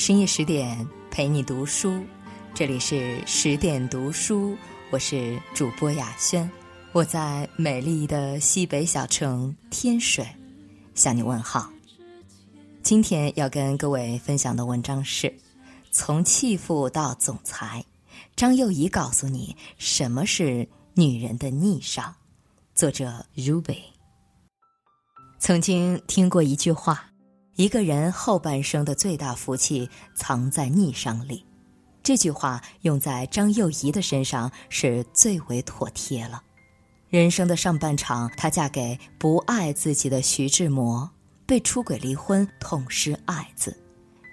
深夜十点陪你读书，这里是十点读书，我是主播雅轩，我在美丽的西北小城天水向你问好。今天要跟各位分享的文章是：从弃妇到总裁，张幼仪告诉你什么是女人的逆商。作者 Ruby。曾经听过一句话。一个人后半生的最大福气藏在逆商里，这句话用在张幼仪的身上是最为妥帖了。人生的上半场，她嫁给不爱自己的徐志摩，被出轨离婚，痛失爱子；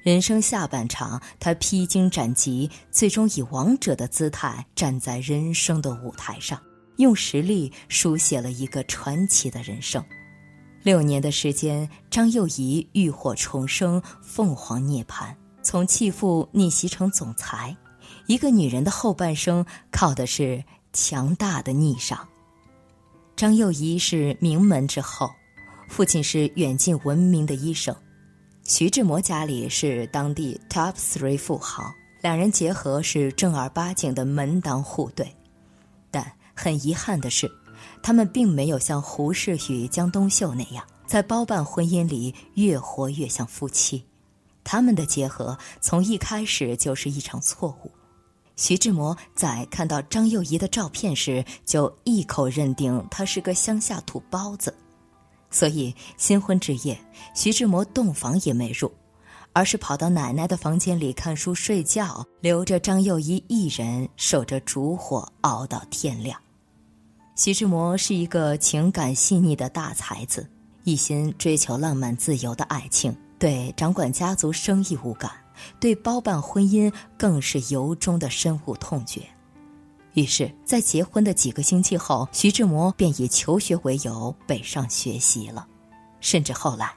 人生下半场，她披荆斩棘，最终以王者的姿态站在人生的舞台上，用实力书写了一个传奇的人生。六年的时间，张幼仪浴火重生，凤凰涅槃，从弃妇逆袭成总裁。一个女人的后半生，靠的是强大的逆商。张幼仪是名门之后，父亲是远近闻名的医生，徐志摩家里是当地 top three 富豪，两人结合是正儿八经的门当户对。但很遗憾的是。他们并没有像胡适与江冬秀那样，在包办婚姻里越活越像夫妻。他们的结合从一开始就是一场错误。徐志摩在看到张幼仪的照片时，就一口认定她是个乡下土包子，所以新婚之夜，徐志摩洞房也没入，而是跑到奶奶的房间里看书睡觉，留着张幼仪一人守着烛火熬到天亮。徐志摩是一个情感细腻的大才子，一心追求浪漫自由的爱情，对掌管家族生意无感，对包办婚姻更是由衷的深恶痛绝。于是，在结婚的几个星期后，徐志摩便以求学为由北上学习了。甚至后来，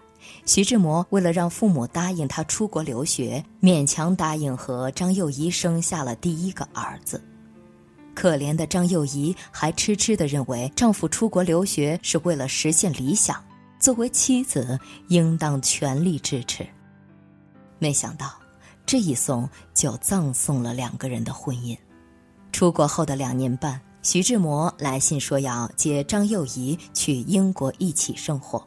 徐志摩为了让父母答应他出国留学，勉强答应和张幼仪生下了第一个儿子。可怜的张幼仪还痴痴地认为丈夫出国留学是为了实现理想，作为妻子应当全力支持。没想到，这一送就葬送了两个人的婚姻。出国后的两年半，徐志摩来信说要接张幼仪去英国一起生活，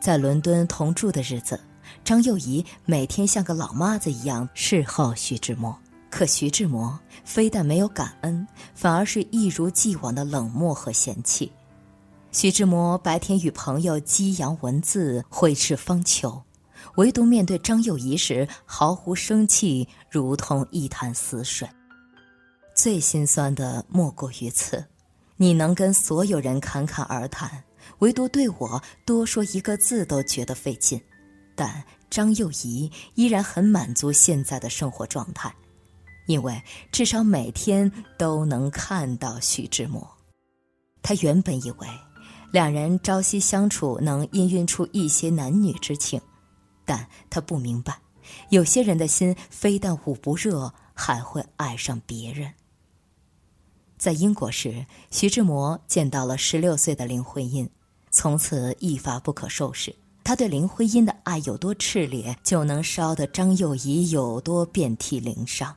在伦敦同住的日子，张幼仪每天像个老妈子一样侍候徐志摩。可徐志摩非但没有感恩，反而是一如既往的冷漠和嫌弃。徐志摩白天与朋友激扬文字，挥斥方遒，唯独面对张幼仪时毫无生气，如同一潭死水。最心酸的莫过于此：你能跟所有人侃侃而谈，唯独对我多说一个字都觉得费劲。但张幼仪依然很满足现在的生活状态。因为至少每天都能看到徐志摩，他原本以为两人朝夕相处能氤氲出一些男女之情，但他不明白，有些人的心非但捂不热，还会爱上别人。在英国时，徐志摩见到了十六岁的林徽因，从此一发不可收拾。他对林徽因的爱有多炽烈，就能烧得张幼仪有多遍体鳞伤。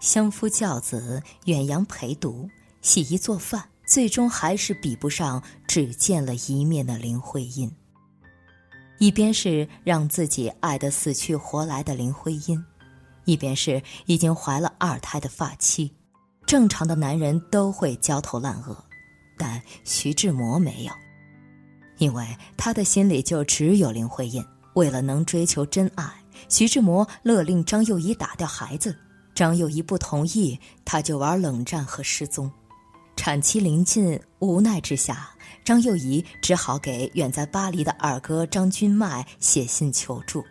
相夫教子，远洋陪读，洗衣做饭，最终还是比不上只见了一面的林徽因。一边是让自己爱得死去活来的林徽因，一边是已经怀了二胎的发妻。正常的男人都会焦头烂额，但徐志摩没有，因为他的心里就只有林徽因。为了能追求真爱，徐志摩勒令张幼仪打掉孩子。张幼仪不同意，他就玩冷战和失踪。产期临近，无奈之下，张幼仪只好给远在巴黎的二哥张君迈写信求助。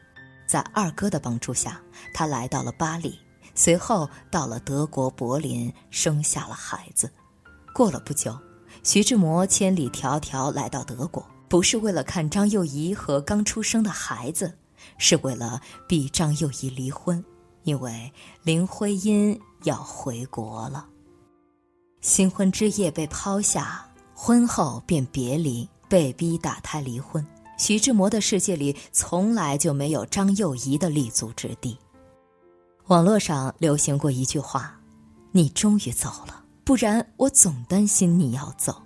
在二哥的帮助下，他来到了巴黎，随后到了德国柏林，生下了孩子。过了不久，徐志摩千里迢迢来到德国，不是为了看张幼仪和刚出生的孩子，是为了逼张幼仪离婚。因为林徽因要回国了，新婚之夜被抛下，婚后便别离，被逼打胎离婚。徐志摩的世界里从来就没有张幼仪的立足之地。网络上流行过一句话：“你终于走了，不然我总担心你要走。”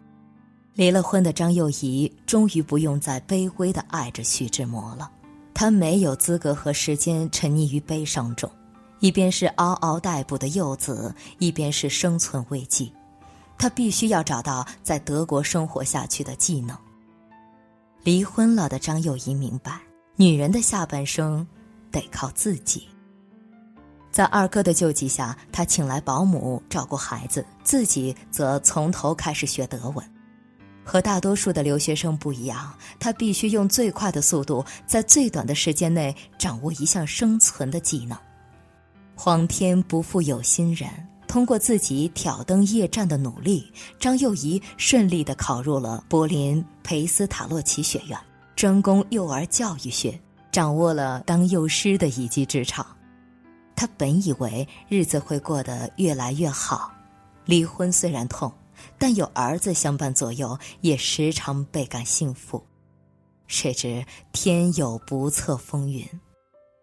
离了婚的张幼仪终于不用再卑微的爱着徐志摩了，她没有资格和时间沉溺于悲伤中，一边是嗷嗷待哺的幼子，一边是生存危机，他必须要找到在德国生活下去的技能。离婚了的张幼仪明白，女人的下半生得靠自己。在二哥的救济下，他请来保姆照顾孩子，自己则从头开始学德文。和大多数的留学生不一样，他必须用最快的速度，在最短的时间内掌握一项生存的技能。皇天不负有心人，通过自己挑灯夜战的努力，张幼仪顺利地考入了柏林培斯塔洛奇学院，专攻幼儿教育学，掌握了当幼师的一技之长。他本以为日子会过得越来越好，离婚虽然痛，但有儿子相伴左右，也时常倍感幸福。谁知天有不测风云，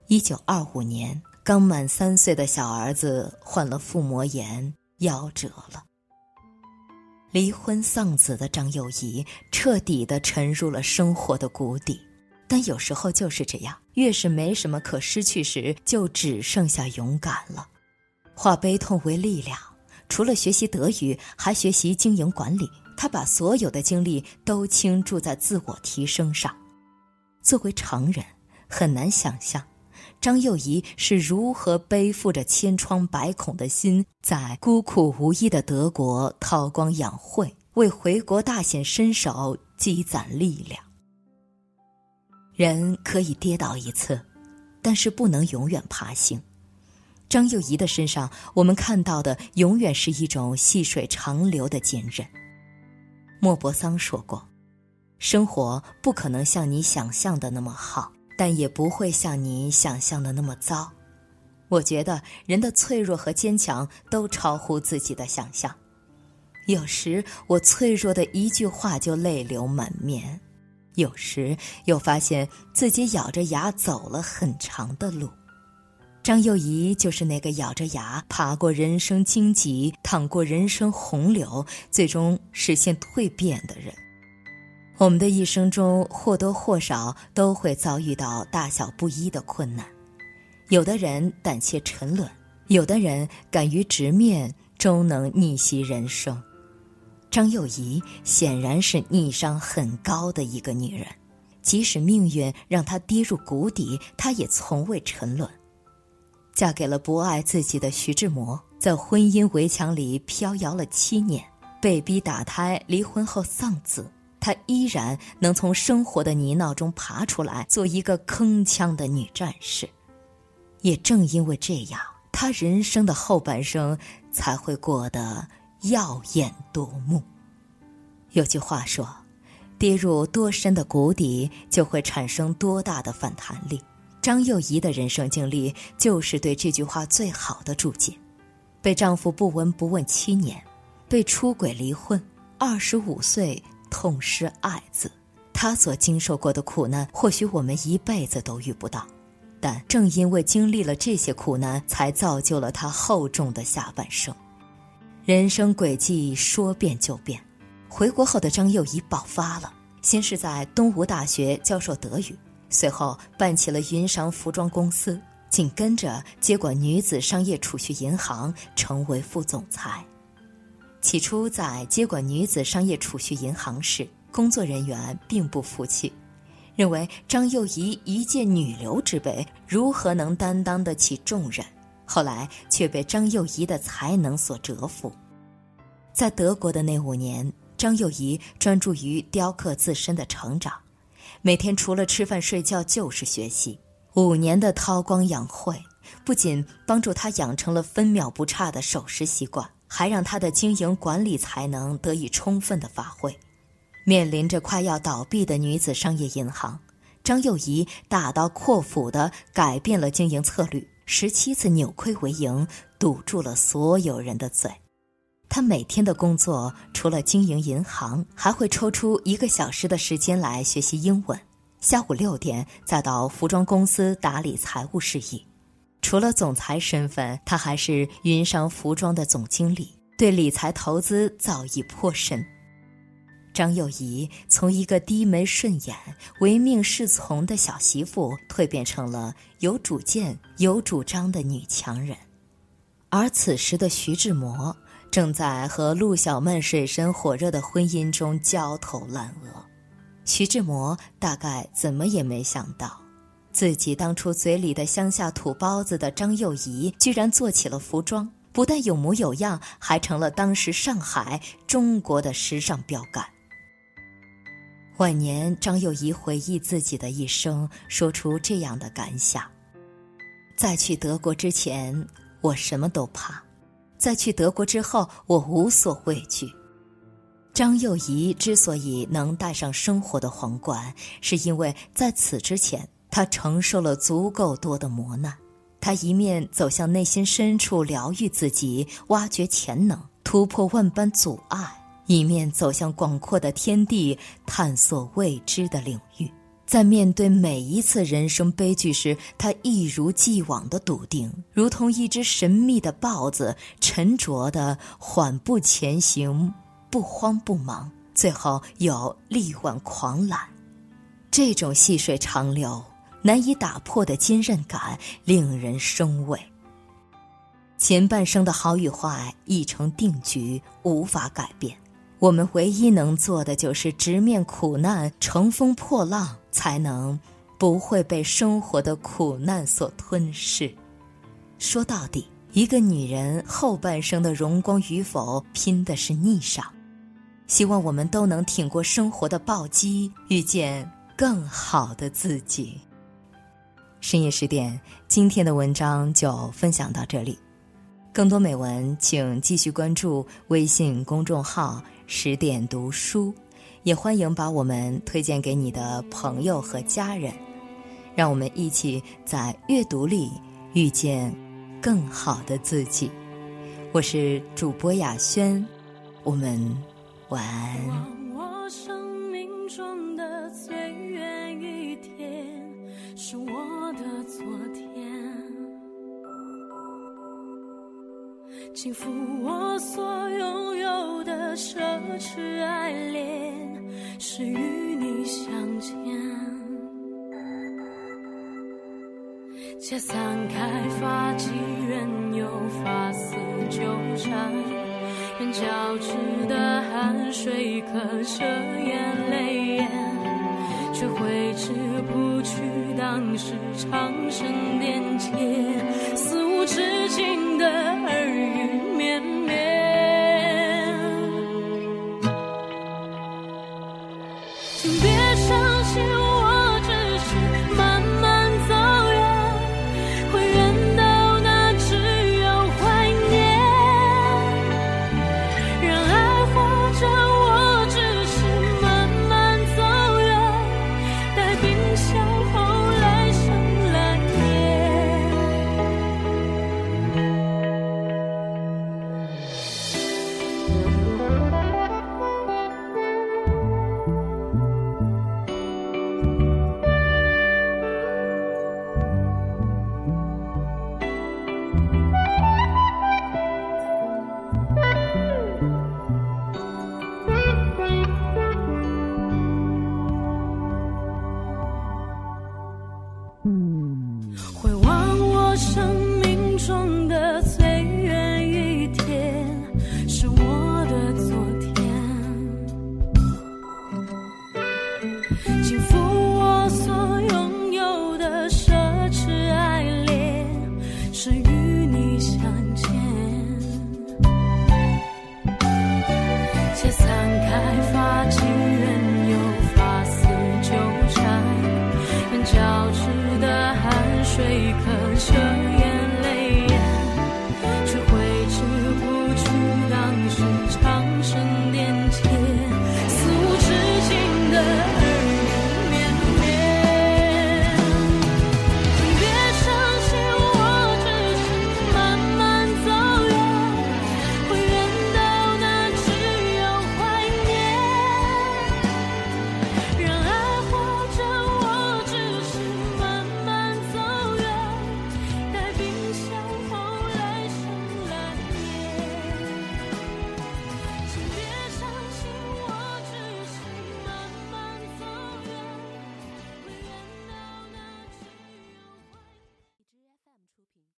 一九二五年，刚满三岁的小儿子患了腹膜炎，夭折了。离婚丧子的张幼仪彻底的沉入了生活的谷底。但有时候就是这样，越是没什么可失去时，就只剩下勇敢了。化悲痛为力量，除了学习德语，还学习经营管理。他把所有的精力都倾注在自我提升上。作为常人，很难想象，张幼仪是如何背负着千疮百孔的心，在孤苦无依的德国韬光养晦，为回国大显身手积攒力量。人可以跌倒一次，但是不能永远爬行。张幼仪的身上，我们看到的永远是一种细水长流的坚韧。莫泊桑说过：“生活不可能像你想象的那么好，但也不会像你想象的那么糟。”我觉得人的脆弱和坚强都超乎自己的想象。有时我脆弱的一句话就泪流满面。有时又发现自己咬着牙走了很长的路，张幼仪就是那个咬着牙爬过人生荆棘、淌过人生洪流，最终实现蜕变的人。我们的一生中或多或少都会遭遇到大小不一的困难，有的人胆怯沉沦，有的人敢于直面，终能逆袭人生。张幼仪显然是逆商很高的一个女人，即使命运让她跌入谷底，她也从未沉沦。嫁给了不爱自己的徐志摩，在婚姻围墙里飘摇了七年，被逼打胎，离婚后丧子，她依然能从生活的泥淖中爬出来，做一个铿锵的女战士。也正因为这样，她人生的后半生才会过得。耀眼夺目。有句话说：“跌入多深的谷底，就会产生多大的反弹力。”张幼仪的人生经历就是对这句话最好的注解。被丈夫不闻不问七年，被出轨离婚，二十五岁痛失爱子，他所经受过的苦难，或许我们一辈子都遇不到。但正因为经历了这些苦难，才造就了他厚重的下半生。人生轨迹说变就变，回国后的张幼仪爆发了。先是在东吴大学教授德语，随后办起了云裳服装公司，紧跟着接管女子商业储蓄银行，成为副总裁。起初在接管女子商业储蓄银行时，工作人员并不服气，认为张幼仪一介女流之辈，如何能担当得起重任？后来却被张幼仪的才能所折服，在德国的那五年，张幼仪专注于雕刻自身的成长，每天除了吃饭睡觉就是学习。五年的韬光养晦，不仅帮助他养成了分秒不差的守时习惯，还让他的经营管理才能得以充分的发挥。面临着快要倒闭的女子商业银行，张幼仪大刀阔斧地改变了经营策略。十七次扭亏为盈，堵住了所有人的嘴。他每天的工作除了经营银行，还会抽出一个小时的时间来学习英文。下午六点再到服装公司打理财务事宜。除了总裁身份，他还是云商服装的总经理，对理财投资造诣颇深。张幼仪从一个低眉顺眼、唯命是从的小媳妇，蜕变成了有主见、有主张的女强人。而此时的徐志摩，正在和陆小曼水深火热的婚姻中焦头烂额。徐志摩大概怎么也没想到。自己当初嘴里的乡下土包子的张幼仪，居然做起了服装，不但有模有样，还成了当时上海、中国的时尚标杆。晚年，张幼仪回忆自己的一生，说出这样的感想：在去德国之前，我什么都怕；在去德国之后，我无所畏惧。张幼仪之所以能戴上生活的皇冠，是因为在此之前。他承受了足够多的磨难，他一面走向内心深处疗愈自己、挖掘潜能、突破万般阻碍，一面走向广阔的天地、探索未知的领域。在面对每一次人生悲剧时，他一如既往的笃定，如同一只神秘的豹子，沉着的缓步前行，不慌不忙，最后又力挽狂澜。这种细水长流。难以打破的坚韧感令人生畏。前半生的好与坏已成定局，无法改变。我们唯一能做的就是直面苦难，乘风破浪，才能不会被生活的苦难所吞噬。说到底，一个女人后半生的荣光与否，拼的是逆商。希望我们都能挺过生活的暴击，遇见更好的自己。深夜十点，今天的文章就分享到这里。更多美文，请继续关注微信公众号“十点读书”，也欢迎把我们推荐给你的朋友和家人。让我们一起在阅读里遇见更好的自己。我是主播雅轩，我们晚安。是昨天，倾覆我所拥有的奢侈爱恋，是与你相见。且散开发髻，任由发丝纠缠，任交织的汗水刻着眼泪眼。却挥之不去，当时长生殿前，肆无止境的。